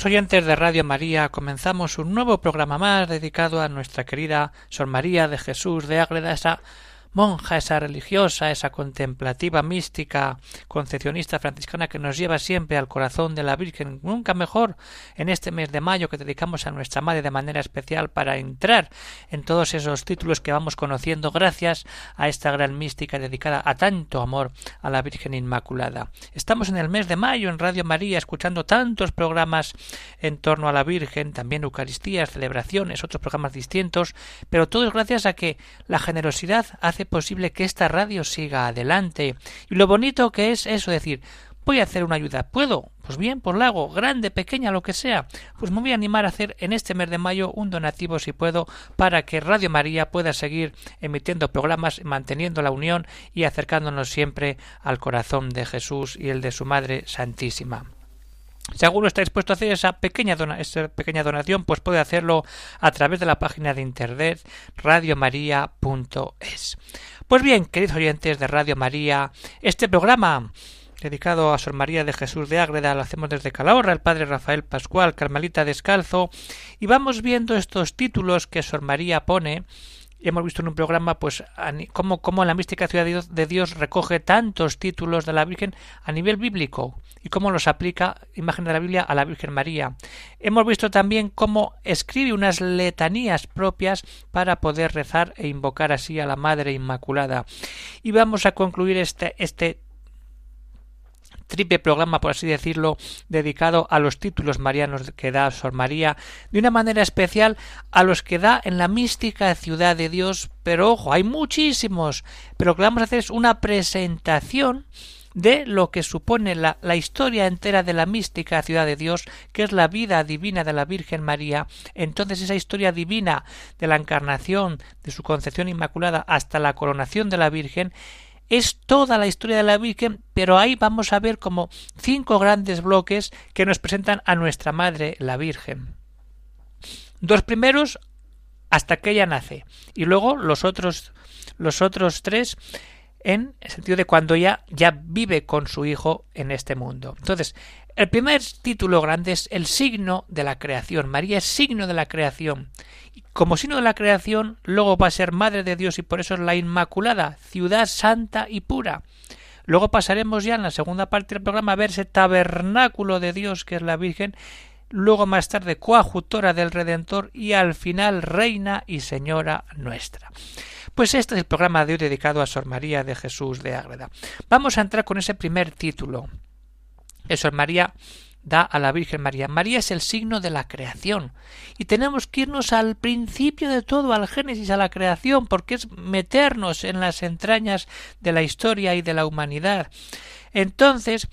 Queridos oyentes de Radio María, comenzamos un nuevo programa más dedicado a nuestra querida Sor María de Jesús de Ágreda, monja, esa religiosa, esa contemplativa, mística, concepcionista franciscana que nos lleva siempre al corazón de la Virgen, nunca mejor en este mes de mayo que dedicamos a nuestra Madre de manera especial para entrar en todos esos títulos que vamos conociendo gracias a esta gran mística dedicada a tanto amor a la Virgen Inmaculada. Estamos en el mes de mayo en Radio María escuchando tantos programas en torno a la Virgen, también Eucaristías, celebraciones, otros programas distintos, pero todo es gracias a que la generosidad hace posible que esta radio siga adelante. Y lo bonito que es eso, decir, voy a hacer una ayuda. ¿Puedo? Pues bien, por pues la hago, grande, pequeña, lo que sea. Pues me voy a animar a hacer en este mes de mayo un donativo, si puedo, para que Radio María pueda seguir emitiendo programas, manteniendo la unión y acercándonos siempre al corazón de Jesús y el de su Madre Santísima. Si alguno está dispuesto a hacer esa pequeña, esa pequeña donación, pues puede hacerlo a través de la página de internet radiomaria.es. Pues bien, queridos oyentes de Radio María, este programa dedicado a Sor María de Jesús de Ágreda, lo hacemos desde Calahorra, el padre Rafael Pascual, Carmelita Descalzo, y vamos viendo estos títulos que Sor María pone hemos visto en un programa pues cómo, la mística ciudad de Dios, recoge tantos títulos de la Virgen a nivel bíblico y cómo los aplica, imagen de la Biblia, a la Virgen María. Hemos visto también cómo escribe unas letanías propias para poder rezar e invocar así a la Madre Inmaculada. Y vamos a concluir este, este triple programa, por así decirlo, dedicado a los títulos marianos que da Sor María, de una manera especial a los que da en la mística ciudad de Dios, pero ojo, hay muchísimos, pero lo que vamos a hacer es una presentación de lo que supone la, la, historia entera de la mística ciudad de Dios, que es la vida divina de la Virgen María. Entonces esa historia divina de la encarnación, de su concepción inmaculada hasta la coronación de la Virgen, es toda la historia de la Virgen, pero ahí vamos a ver como cinco grandes bloques que nos presentan a nuestra Madre, la Virgen. Dos primeros hasta que ella nace y luego los otros los otros tres en el sentido de cuando ella ya vive con su hijo en este mundo. Entonces, el primer título grande es el signo de la creación. María es signo de la creación. Como signo de la creación, luego va a ser Madre de Dios y por eso es la Inmaculada, ciudad santa y pura. Luego pasaremos ya en la segunda parte del programa a ver ese tabernáculo de Dios que es la Virgen, luego más tarde coajutora del Redentor y al final reina y señora nuestra. Pues este es el programa de hoy dedicado a Sor María de Jesús de Ágreda. Vamos a entrar con ese primer título. Sor María da a la Virgen María. María es el signo de la creación. Y tenemos que irnos al principio de todo, al Génesis, a la creación, porque es meternos en las entrañas de la historia y de la humanidad. Entonces,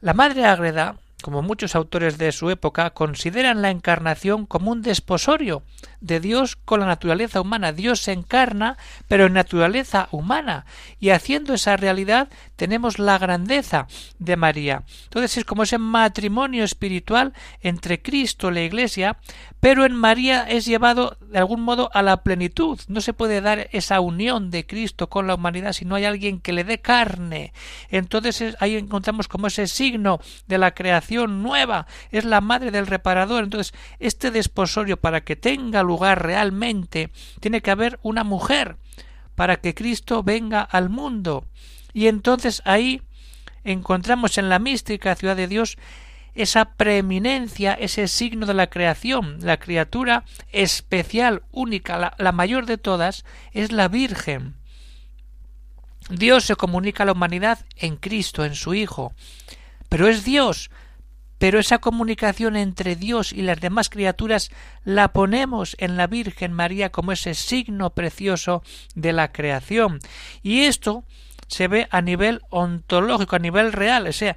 la Madre Ágreda como muchos autores de su época, consideran la encarnación como un desposorio de Dios con la naturaleza humana. Dios se encarna, pero en naturaleza humana, y haciendo esa realidad tenemos la grandeza de María. Entonces es como ese matrimonio espiritual entre Cristo y la Iglesia, pero en María es llevado de algún modo a la plenitud. No se puede dar esa unión de Cristo con la humanidad si no hay alguien que le dé carne. Entonces ahí encontramos como ese signo de la creación nueva. Es la madre del reparador. Entonces este desposorio para que tenga lugar realmente tiene que haber una mujer para que Cristo venga al mundo. Y entonces ahí encontramos en la mística ciudad de Dios esa preeminencia, ese signo de la creación, la criatura especial, única, la, mayor de todas, es la Virgen. Dios se comunica a la humanidad en Cristo, en su Hijo. Pero es Dios, pero esa comunicación entre Dios y las demás criaturas la ponemos en la Virgen María como ese signo precioso de la creación. Y esto se ve a nivel ontológico, a nivel real, o sea,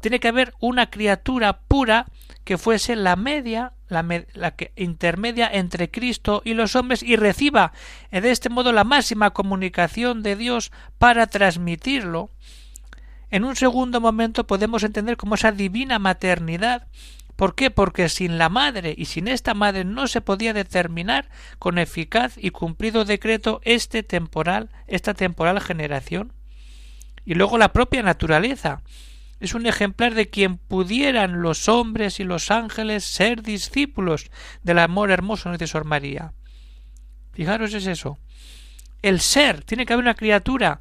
tiene que haber una criatura pura que fuese la media, la, la, que intermedia entre Cristo y los hombres y reciba de este modo la máxima comunicación de Dios para transmitirlo. En un segundo momento podemos entender como esa divina maternidad ¿Por qué? Porque sin la madre y sin esta madre no se podía determinar con eficaz y cumplido decreto este temporal, esta temporal generación. Y luego la propia naturaleza. Es un ejemplar de quien pudieran los hombres y los ángeles ser discípulos del amor hermoso de Sor María. Fijaros es eso. El ser, tiene que haber una criatura.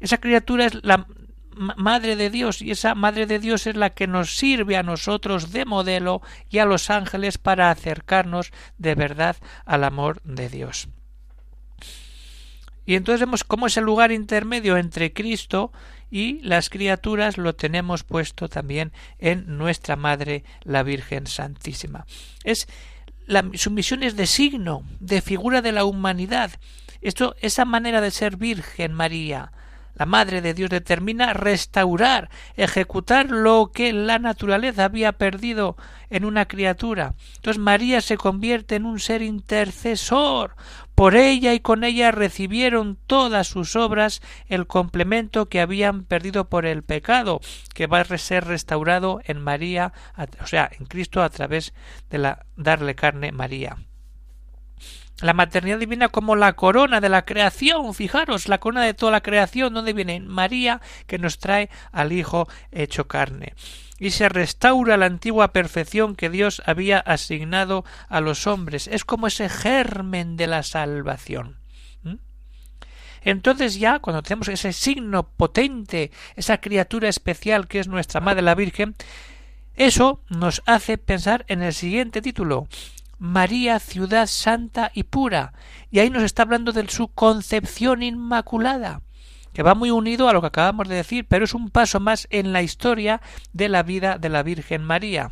Esa criatura es la, Madre de Dios y esa Madre de Dios es la que nos sirve a nosotros de modelo y a los ángeles para acercarnos de verdad al amor de Dios. Y entonces vemos cómo ese lugar intermedio entre Cristo y las criaturas lo tenemos puesto también en nuestra Madre la Virgen Santísima. Es la, su misión es de signo, de figura de la humanidad. Esto, esa manera de ser Virgen María, la Madre de Dios determina restaurar, ejecutar lo que la naturaleza había perdido en una criatura. Entonces María se convierte en un ser intercesor. Por ella y con ella recibieron todas sus obras el complemento que habían perdido por el pecado, que va a ser restaurado en María, o sea, en Cristo a través de la darle carne María la maternidad divina como la corona de la creación, fijaros, la corona de toda la creación, donde viene María que nos trae al Hijo hecho carne. Y se restaura la antigua perfección que Dios había asignado a los hombres. Es como ese germen de la salvación. Entonces ya, cuando tenemos ese signo potente, esa criatura especial que es nuestra Madre la Virgen, eso nos hace pensar en el siguiente título María, ciudad santa y pura. Y ahí nos está hablando de su concepción inmaculada, que va muy unido a lo que acabamos de decir, pero es un paso más en la historia de la vida de la Virgen María.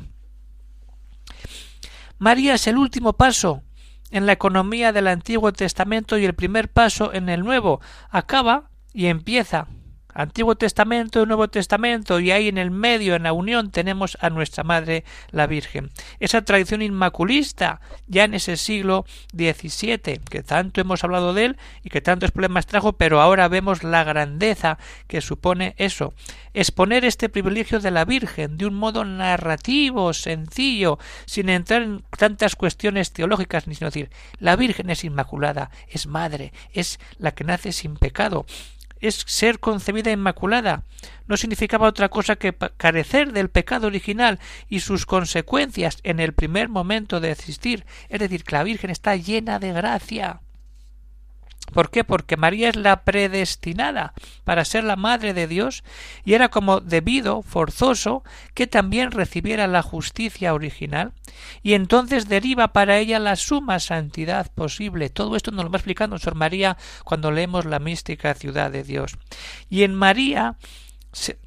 María es el último paso en la economía del Antiguo Testamento y el primer paso en el Nuevo. Acaba y empieza Antiguo Testamento Nuevo Testamento y ahí en el medio, en la unión, tenemos a nuestra Madre la Virgen. Esa tradición inmaculista ya en ese siglo XVII, que tanto hemos hablado de él y que tantos problemas trajo, pero ahora vemos la grandeza que supone eso. Exponer este privilegio de la Virgen de un modo narrativo, sencillo, sin entrar en tantas cuestiones teológicas, ni sino decir, la Virgen es inmaculada, es madre, es la que nace sin pecado es ser concebida inmaculada. No significaba otra cosa que carecer del pecado original y sus consecuencias en el primer momento de existir. Es decir, que la Virgen está llena de gracia. ¿Por qué? Porque María es la predestinada para ser la madre de Dios y era como debido, forzoso, que también recibiera la justicia original y entonces deriva para ella la suma santidad posible. Todo esto nos lo va explicando Sor María cuando leemos la mística ciudad de Dios. Y en María se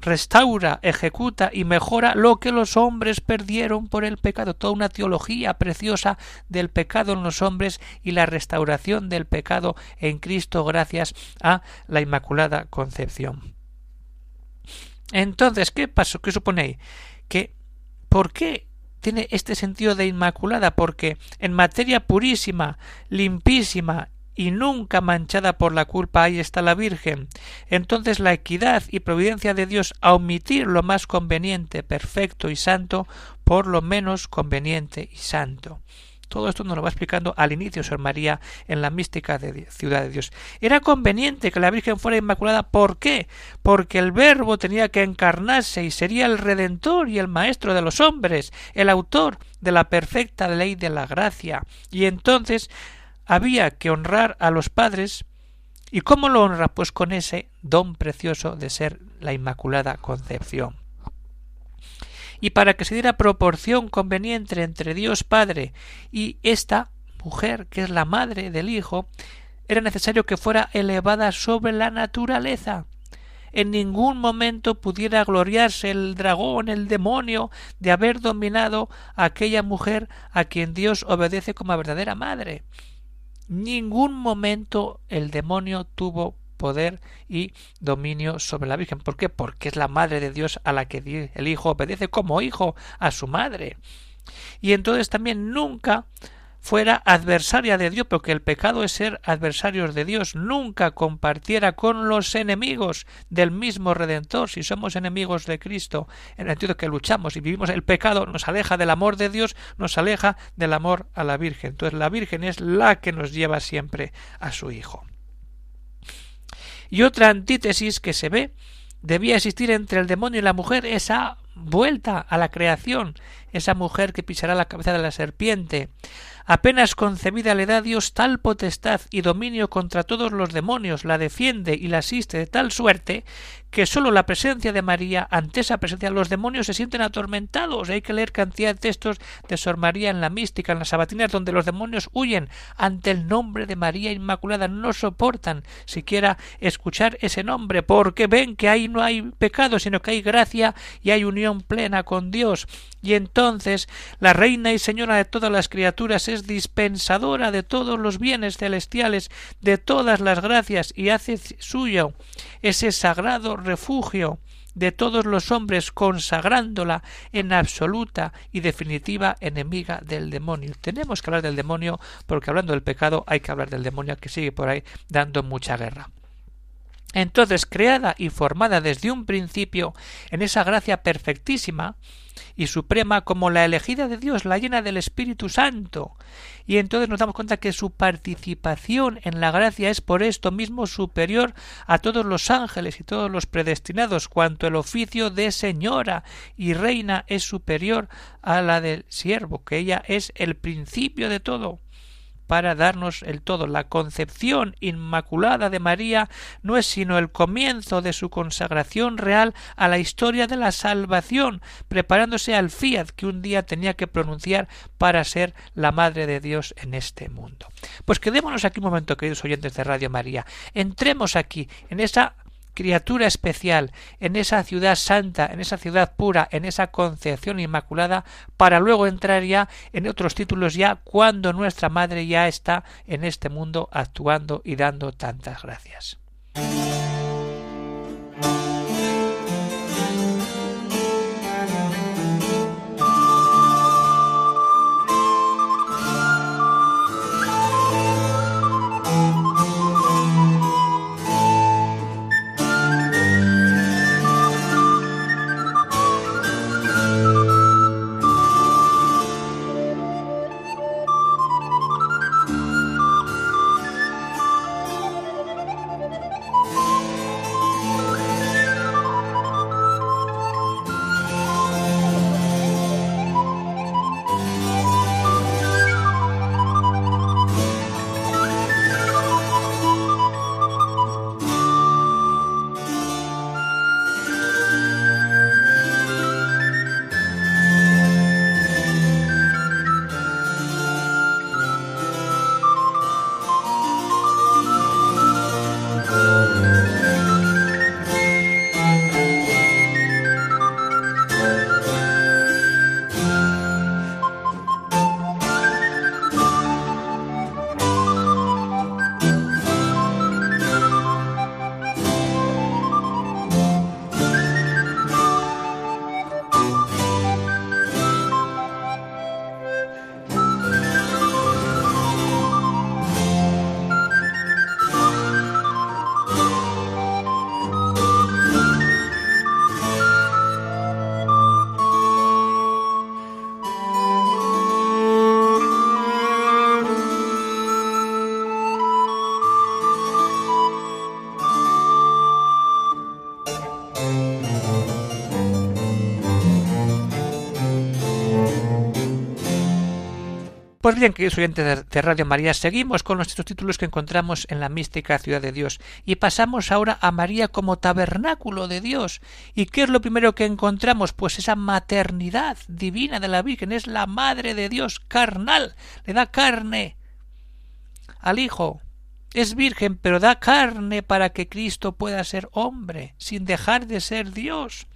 restaura, ejecuta y mejora lo que los hombres perdieron por el pecado. Toda una teología preciosa del pecado en los hombres y la restauración del pecado en Cristo gracias a la Inmaculada Concepción. Entonces, ¿qué pasó? ¿Qué suponéis? Que ¿por qué tiene este sentido de inmaculada? Porque en materia purísima, limpísima y nunca manchada por la culpa ahí está la Virgen. Entonces la equidad y providencia de Dios a omitir lo más conveniente, perfecto y santo por lo menos conveniente y santo. Todo esto nos lo va explicando al inicio Sor María en la mística de Ciudad de Dios. Era conveniente que la Virgen fuera inmaculada. ¿Por qué? Porque el Verbo tenía que encarnarse y sería el Redentor y el Maestro de los hombres, el autor de la perfecta ley de la gracia. Y entonces había que honrar a los padres ¿Y cómo lo honra? Pues con ese don precioso de ser la Inmaculada Concepción. Y para que se diera proporción conveniente entre Dios Padre y esta mujer, que es la madre del Hijo, era necesario que fuera elevada sobre la naturaleza. En ningún momento pudiera gloriarse el dragón, el demonio, de haber dominado a aquella mujer a quien Dios obedece como verdadera madre ningún momento el demonio tuvo poder y dominio sobre la Virgen. ¿Por qué? Porque es la Madre de Dios a la que el Hijo obedece como hijo a su madre. Y entonces también nunca fuera adversaria de Dios, porque el pecado es ser adversarios de Dios, nunca compartiera con los enemigos del mismo Redentor, si somos enemigos de Cristo, en el sentido que luchamos y vivimos el pecado, nos aleja del amor de Dios, nos aleja del amor a la Virgen. Entonces la Virgen es la que nos lleva siempre a su Hijo. Y otra antítesis que se ve debía existir entre el demonio y la mujer esa vuelta a la creación, esa mujer que pisará la cabeza de la serpiente, Apenas concebida le da Dios tal potestad y dominio contra todos los demonios, la defiende y la asiste de tal suerte que sólo la presencia de María, ante esa presencia los demonios se sienten atormentados. Hay que leer cantidad de textos de Sor María en la mística, en las sabatinas, donde los demonios huyen ante el nombre de María Inmaculada, no soportan siquiera escuchar ese nombre, porque ven que ahí no hay pecado, sino que hay gracia y hay unión plena con Dios. Y entonces la reina y señora de todas las criaturas es dispensadora de todos los bienes celestiales, de todas las gracias, y hace suyo ese sagrado refugio de todos los hombres, consagrándola en absoluta y definitiva enemiga del demonio. Tenemos que hablar del demonio porque hablando del pecado hay que hablar del demonio que sigue por ahí dando mucha guerra. Entonces, creada y formada desde un principio en esa gracia perfectísima, y suprema como la elegida de Dios, la llena del Espíritu Santo. Y entonces nos damos cuenta que su participación en la gracia es por esto mismo superior a todos los ángeles y todos los predestinados, cuanto el oficio de señora y reina es superior a la del siervo, que ella es el principio de todo para darnos el todo. La concepción inmaculada de María no es sino el comienzo de su consagración real a la historia de la salvación, preparándose al fiat que un día tenía que pronunciar para ser la Madre de Dios en este mundo. Pues quedémonos aquí un momento, queridos oyentes de Radio María. Entremos aquí, en esa criatura especial en esa ciudad santa, en esa ciudad pura, en esa concepción inmaculada, para luego entrar ya en otros títulos ya cuando nuestra Madre ya está en este mundo actuando y dando tantas gracias. Pues bien, queridos oyentes de Radio María, seguimos con nuestros títulos que encontramos en la mística ciudad de Dios y pasamos ahora a María como tabernáculo de Dios. ¿Y qué es lo primero que encontramos? Pues esa maternidad divina de la Virgen, es la madre de Dios carnal, le da carne al Hijo. Es virgen, pero da carne para que Cristo pueda ser hombre, sin dejar de ser Dios.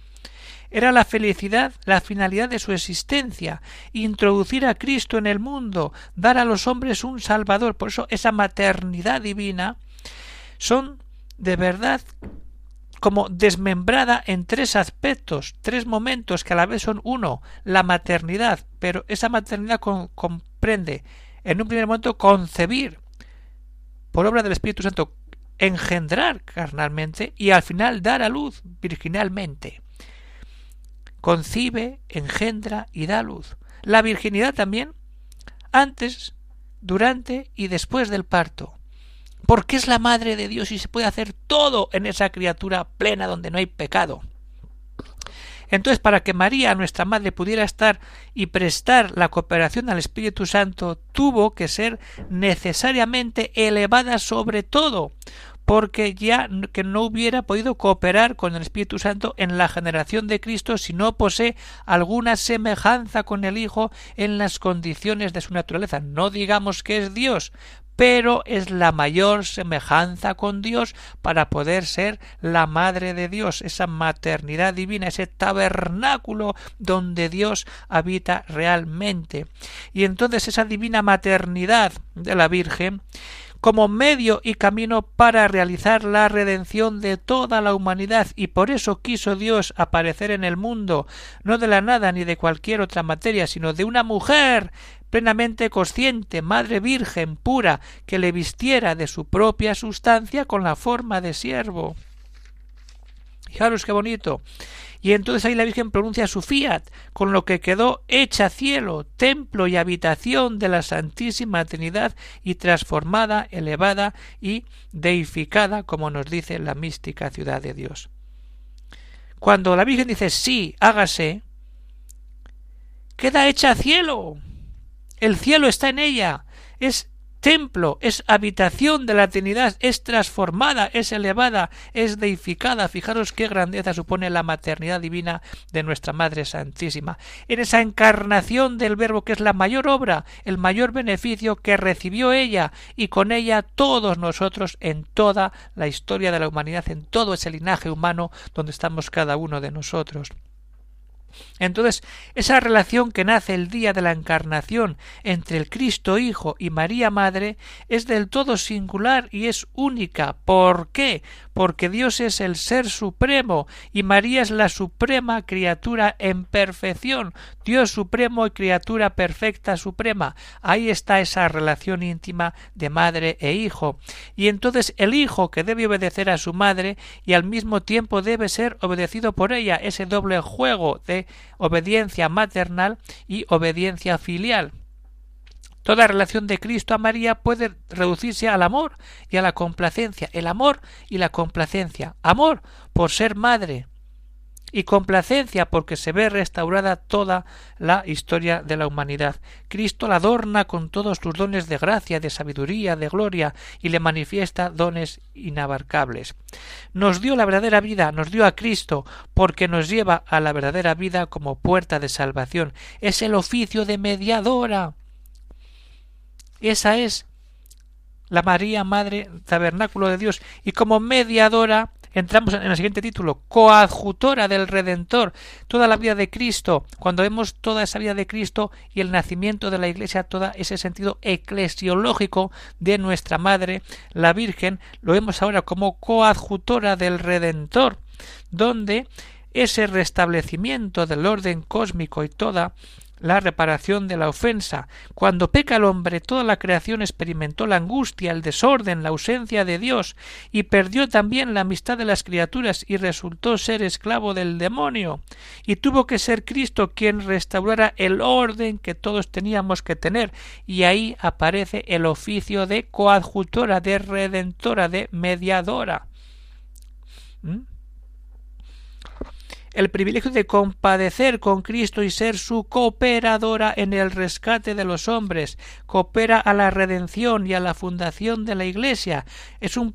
Era la felicidad, la finalidad de su existencia, introducir a Cristo en el mundo, dar a los hombres un Salvador. Por eso esa maternidad divina son de verdad como desmembrada en tres aspectos, tres momentos que a la vez son uno, la maternidad, pero esa maternidad comprende en un primer momento concebir por obra del Espíritu Santo, engendrar carnalmente y al final dar a luz virginalmente. Concibe, engendra y da luz. La virginidad también antes, durante y después del parto porque es la madre de Dios y se puede hacer todo en esa criatura plena donde no hay pecado. Entonces, para que María, nuestra madre, pudiera estar y prestar la cooperación al Espíritu Santo, tuvo que ser necesariamente elevada sobre todo, porque ya que no hubiera podido cooperar con el Espíritu Santo en la generación de Cristo si no posee alguna semejanza con el Hijo en las condiciones de su naturaleza. No digamos que es Dios, pero es la mayor semejanza con Dios para poder ser la madre de Dios, esa maternidad divina, ese tabernáculo donde Dios habita realmente. Y entonces esa divina maternidad de la Virgen como medio y camino para realizar la redención de toda la humanidad y por eso quiso Dios aparecer en el mundo, no de la nada ni de cualquier otra materia, sino de una mujer plenamente consciente, madre virgen pura, que le vistiera de su propia sustancia con la forma de siervo. Fijaros qué bonito. Y entonces ahí la Virgen pronuncia su fiat, con lo que quedó hecha cielo, templo y habitación de la Santísima Trinidad y transformada, elevada y deificada, como nos dice la mística ciudad de Dios. Cuando la Virgen dice sí, hágase, queda hecha cielo, el cielo está en ella. Es templo, es habitación de la Trinidad, es transformada, es elevada, es deificada. Fijaros qué grandeza supone la maternidad divina de nuestra Madre Santísima. En esa encarnación del Verbo que es la mayor obra, el mayor beneficio que recibió ella y con ella todos nosotros en toda la historia de la humanidad, en todo ese linaje humano donde estamos cada uno de nosotros. Entonces, esa relación que nace el día de la encarnación entre el Cristo Hijo y María Madre es del todo singular y es única. ¿Por qué? Porque Dios es el Ser Supremo y María es la suprema criatura en perfección, Dios Supremo y criatura perfecta suprema. Ahí está esa relación íntima de madre e hijo. Y entonces el hijo que debe obedecer a su madre y al mismo tiempo debe ser obedecido por ella, ese doble juego de obediencia maternal y obediencia filial. Toda relación de Cristo a María puede reducirse al amor y a la complacencia, el amor y la complacencia. Amor por ser madre, y complacencia porque se ve restaurada toda la historia de la humanidad. Cristo la adorna con todos sus dones de gracia, de sabiduría, de gloria, y le manifiesta dones inabarcables. Nos dio la verdadera vida, nos dio a Cristo, porque nos lleva a la verdadera vida como puerta de salvación. Es el oficio de mediadora. Esa es la María Madre Tabernáculo de Dios, y como mediadora entramos en el siguiente título, coadjutora del Redentor, toda la vida de Cristo, cuando vemos toda esa vida de Cristo y el nacimiento de la Iglesia, todo ese sentido eclesiológico de nuestra Madre, la Virgen, lo vemos ahora como coadjutora del Redentor, donde ese restablecimiento del orden cósmico y toda la reparación de la ofensa. Cuando peca el hombre, toda la creación experimentó la angustia, el desorden, la ausencia de Dios, y perdió también la amistad de las criaturas y resultó ser esclavo del demonio. Y tuvo que ser Cristo quien restaurara el orden que todos teníamos que tener, y ahí aparece el oficio de coadjutora, de redentora, de mediadora. ¿Mm? El privilegio de compadecer con Cristo y ser su cooperadora en el rescate de los hombres, coopera a la redención y a la fundación de la Iglesia. Es un,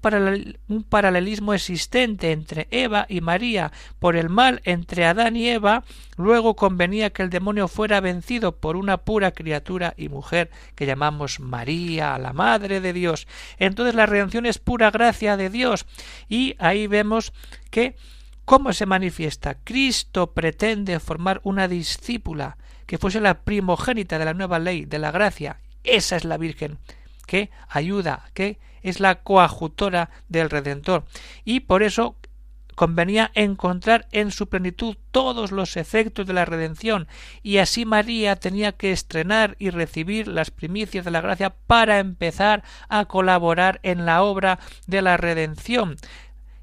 paralelismo existente entre Eva y María. Por el mal entre Adán y Eva, luego convenía que el demonio fuera vencido por una pura criatura y mujer que llamamos María, la Madre de Dios. Entonces la redención es pura gracia de Dios y ahí vemos que ¿Cómo se manifiesta? Cristo pretende formar una discípula que fuese la primogénita de la nueva ley, de la gracia. Esa es la Virgen. que ayuda, que es la coajutora del Redentor. Y por eso convenía encontrar en su plenitud todos los efectos de la redención, y así María tenía que estrenar y recibir las primicias de la gracia para empezar a colaborar en la obra de la redención.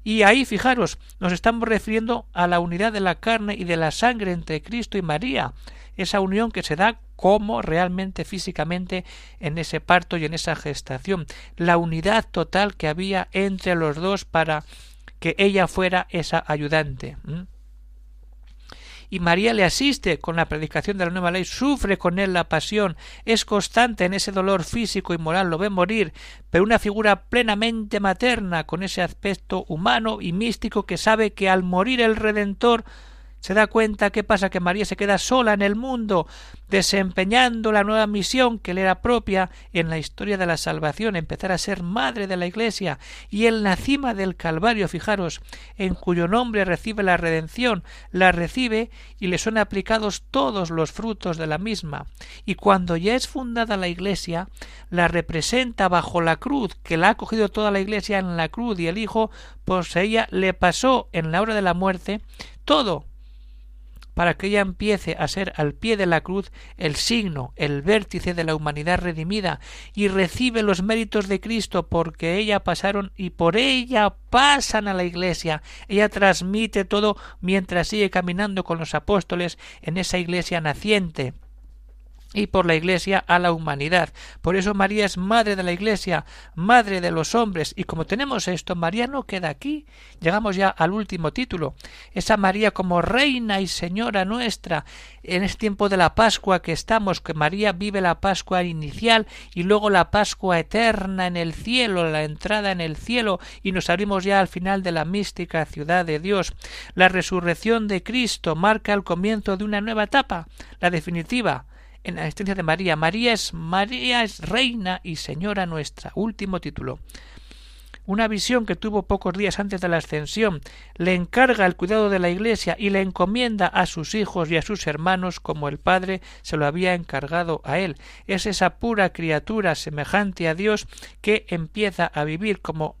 Y ahí, fijaros, nos estamos refiriendo a la unidad de la carne y de la sangre entre Cristo y María, esa unión que se da como realmente físicamente en ese parto y en esa gestación, la unidad total que había entre los dos para que ella fuera esa ayudante. Y María le asiste con la predicación de la nueva ley, sufre con él la pasión, es constante en ese dolor físico y moral, lo ve morir, pero una figura plenamente materna, con ese aspecto humano y místico que sabe que al morir el Redentor se da cuenta qué pasa que María se queda sola en el mundo, desempeñando la nueva misión que le era propia en la historia de la salvación, empezar a ser madre de la Iglesia, y en la cima del Calvario, fijaros, en cuyo nombre recibe la redención, la recibe y le son aplicados todos los frutos de la misma, y cuando ya es fundada la Iglesia, la representa bajo la cruz, que la ha cogido toda la Iglesia en la cruz, y el Hijo, pues ella le pasó en la hora de la muerte todo para que ella empiece a ser al pie de la cruz el signo, el vértice de la humanidad redimida, y recibe los méritos de Cristo porque ella pasaron y por ella pasan a la iglesia. Ella transmite todo mientras sigue caminando con los apóstoles en esa iglesia naciente y por la Iglesia a la humanidad. Por eso María es madre de la Iglesia, madre de los hombres. Y como tenemos esto, María no queda aquí. Llegamos ya al último título. Esa María como reina y señora nuestra en este tiempo de la Pascua que estamos, que María vive la Pascua inicial y luego la Pascua eterna en el cielo, la entrada en el cielo y nos abrimos ya al final de la mística ciudad de Dios. La resurrección de Cristo marca el comienzo de una nueva etapa, la definitiva en la existencia de María. María es María es reina y señora nuestra. Último título. Una visión que tuvo pocos días antes de la ascensión le encarga el cuidado de la Iglesia y le encomienda a sus hijos y a sus hermanos como el Padre se lo había encargado a él. Es esa pura criatura semejante a Dios que empieza a vivir como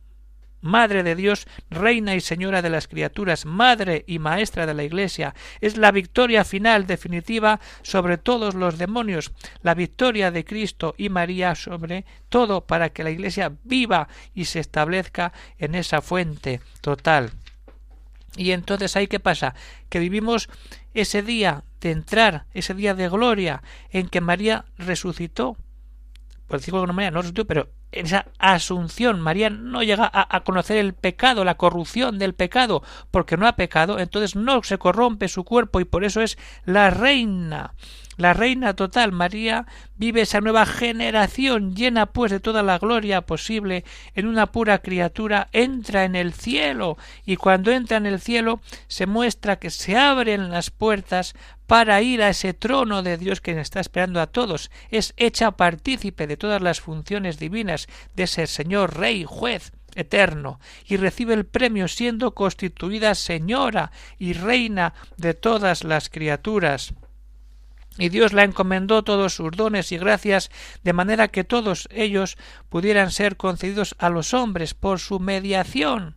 Madre de Dios, Reina y Señora de las criaturas, Madre y Maestra de la Iglesia, es la victoria final definitiva sobre todos los demonios, la victoria de Cristo y María sobre todo para que la Iglesia viva y se establezca en esa fuente total. Y entonces ahí qué pasa? Que vivimos ese día de entrar, ese día de gloria en que María resucitó. Por decirlo de alguna manera, no resucitó, pero esa asunción. María no llega a, conocer el pecado, la corrupción del pecado, porque no ha pecado, entonces no se corrompe su cuerpo y por eso es la reina la reina total María vive esa nueva generación llena pues de toda la gloria posible en una pura criatura entra en el cielo y cuando entra en el cielo se muestra que se abren las puertas para ir a ese trono de Dios que está esperando a todos. Es hecha partícipe de todas las funciones divinas de ese Señor Rey juez eterno y recibe el premio siendo constituida señora y reina de todas las criaturas y Dios la encomendó todos sus dones y gracias de manera que todos ellos pudieran ser concedidos a los hombres por su mediación.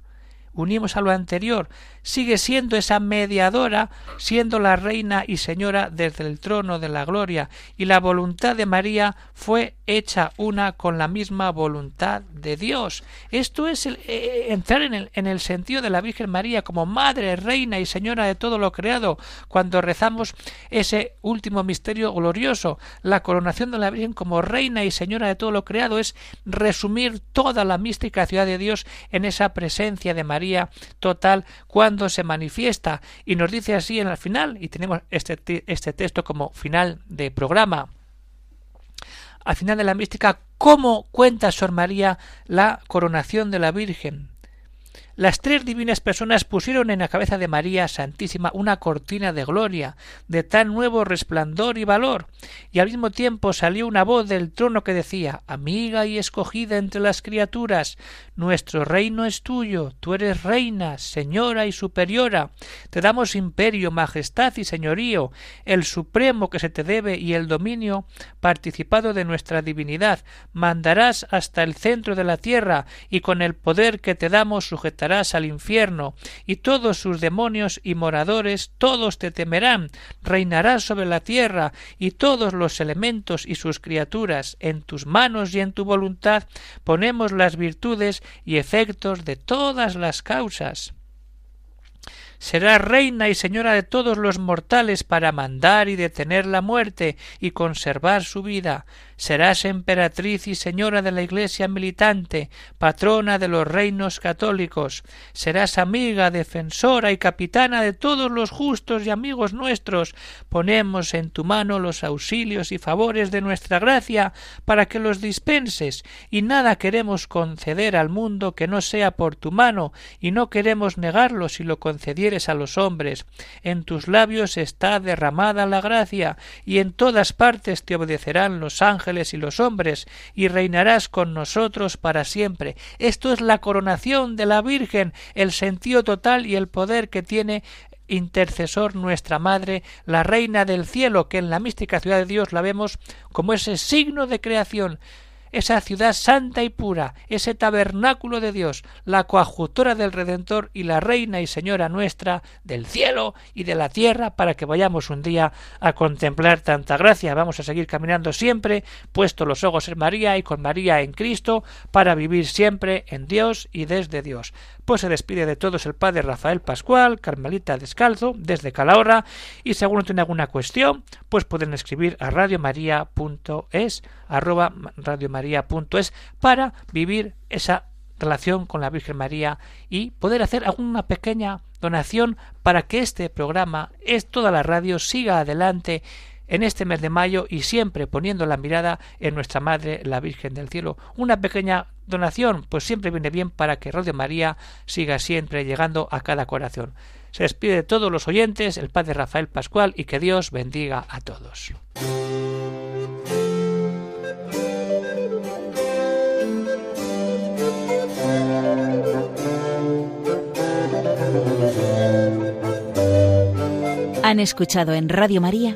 Unimos a lo anterior, sigue siendo esa mediadora, siendo la reina y señora desde el trono de la gloria, y la voluntad de María fue hecha una con la misma voluntad de Dios. Esto es el, eh, eh, entrar en el, en el sentido de la Virgen María como madre, reina y señora de todo lo creado, cuando rezamos ese último misterio glorioso, la coronación de la Virgen como reina y señora de todo lo creado, es resumir toda la mística ciudad de Dios en esa presencia de María total, cuando se manifiesta y nos dice así en el final, y tenemos este, este texto como final de programa, al final de la mística, cómo cuenta Sor María la coronación de la Virgen. Las tres divinas personas pusieron en la cabeza de María Santísima una cortina de gloria, de tan nuevo resplandor y valor, y al mismo tiempo salió una voz del trono que decía Amiga y escogida entre las criaturas, nuestro reino es tuyo, tú eres reina, señora y superiora, te damos imperio, majestad y señorío, el supremo que se te debe y el dominio participado de nuestra divinidad, mandarás hasta el centro de la tierra, y con el poder que te damos al infierno, y todos sus demonios y moradores todos te temerán, reinarás sobre la tierra, y todos los elementos y sus criaturas, en tus manos y en tu voluntad ponemos las virtudes y efectos de todas las causas. Será reina y señora de todos los mortales para mandar y detener la muerte y conservar su vida serás emperatriz y señora de la Iglesia militante, patrona de los reinos católicos, serás amiga, defensora y capitana de todos los justos y amigos nuestros. Ponemos en tu mano los auxilios y favores de nuestra gracia para que los dispenses, y nada queremos conceder al mundo que no sea por tu mano, y no queremos negarlo si lo concedieres a los hombres. En tus labios está derramada la gracia, y en todas partes te obedecerán los y los hombres, y reinarás con nosotros para siempre. Esto es la coronación de la Virgen, el sentido total y el poder que tiene intercesor nuestra Madre, la Reina del Cielo, que en la mística ciudad de Dios la vemos como ese signo de creación, esa ciudad santa y pura, ese tabernáculo de Dios, la coadjutora del Redentor y la Reina y Señora nuestra del cielo y de la tierra, para que vayamos un día a contemplar tanta gracia. Vamos a seguir caminando siempre, puesto los ojos en María y con María en Cristo, para vivir siempre en Dios y desde Dios. Pues se despide de todos el padre Rafael Pascual, Carmelita Descalzo, desde Calahorra, y si alguno tiene alguna cuestión, pues pueden escribir a radiomaria.es, arroba radiomaria.es, para vivir esa relación con la Virgen María y poder hacer alguna pequeña donación para que este programa, es toda la radio, siga adelante en este mes de mayo y siempre poniendo la mirada en nuestra Madre, la Virgen del Cielo. Una pequeña donación, pues siempre viene bien para que Radio María siga siempre llegando a cada corazón. Se despide de todos los oyentes el Padre Rafael Pascual y que Dios bendiga a todos. Han escuchado en Radio María